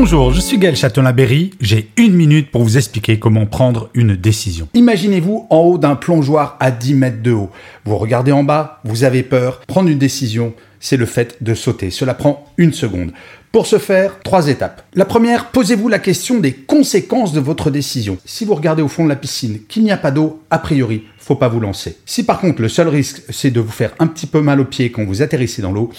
Bonjour, je suis Gaël Châtelain-Berry. J'ai une minute pour vous expliquer comment prendre une décision. Imaginez-vous en haut d'un plongeoir à 10 mètres de haut. Vous regardez en bas, vous avez peur. Prendre une décision, c'est le fait de sauter. Cela prend une seconde. Pour ce faire, trois étapes. La première, posez-vous la question des conséquences de votre décision. Si vous regardez au fond de la piscine, qu'il n'y a pas d'eau, a priori, faut pas vous lancer. Si par contre le seul risque, c'est de vous faire un petit peu mal aux pieds quand vous atterrissez dans l'eau,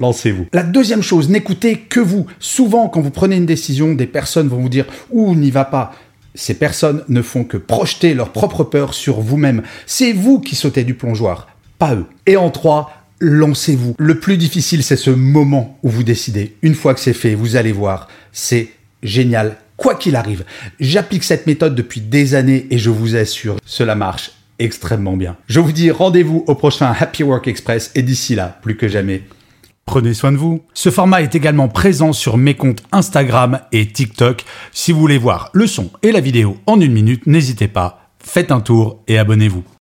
lancez-vous. La deuxième chose, n'écoutez que vous. Souvent, quand vous prenez une décision, des personnes vont vous dire ou n'y va pas. Ces personnes ne font que projeter leur propre peur sur vous-même. C'est vous qui sautez du plongeoir, pas eux. Et en trois, lancez-vous. Le plus difficile, c'est ce moment où vous décidez. Une fois que c'est fait, vous allez voir, c'est génial. Quoi qu'il arrive, j'applique cette méthode depuis des années et je vous assure, cela marche extrêmement bien. Je vous dis rendez-vous au prochain Happy Work Express et d'ici là, plus que jamais, Prenez soin de vous. Ce format est également présent sur mes comptes Instagram et TikTok. Si vous voulez voir le son et la vidéo en une minute, n'hésitez pas, faites un tour et abonnez-vous.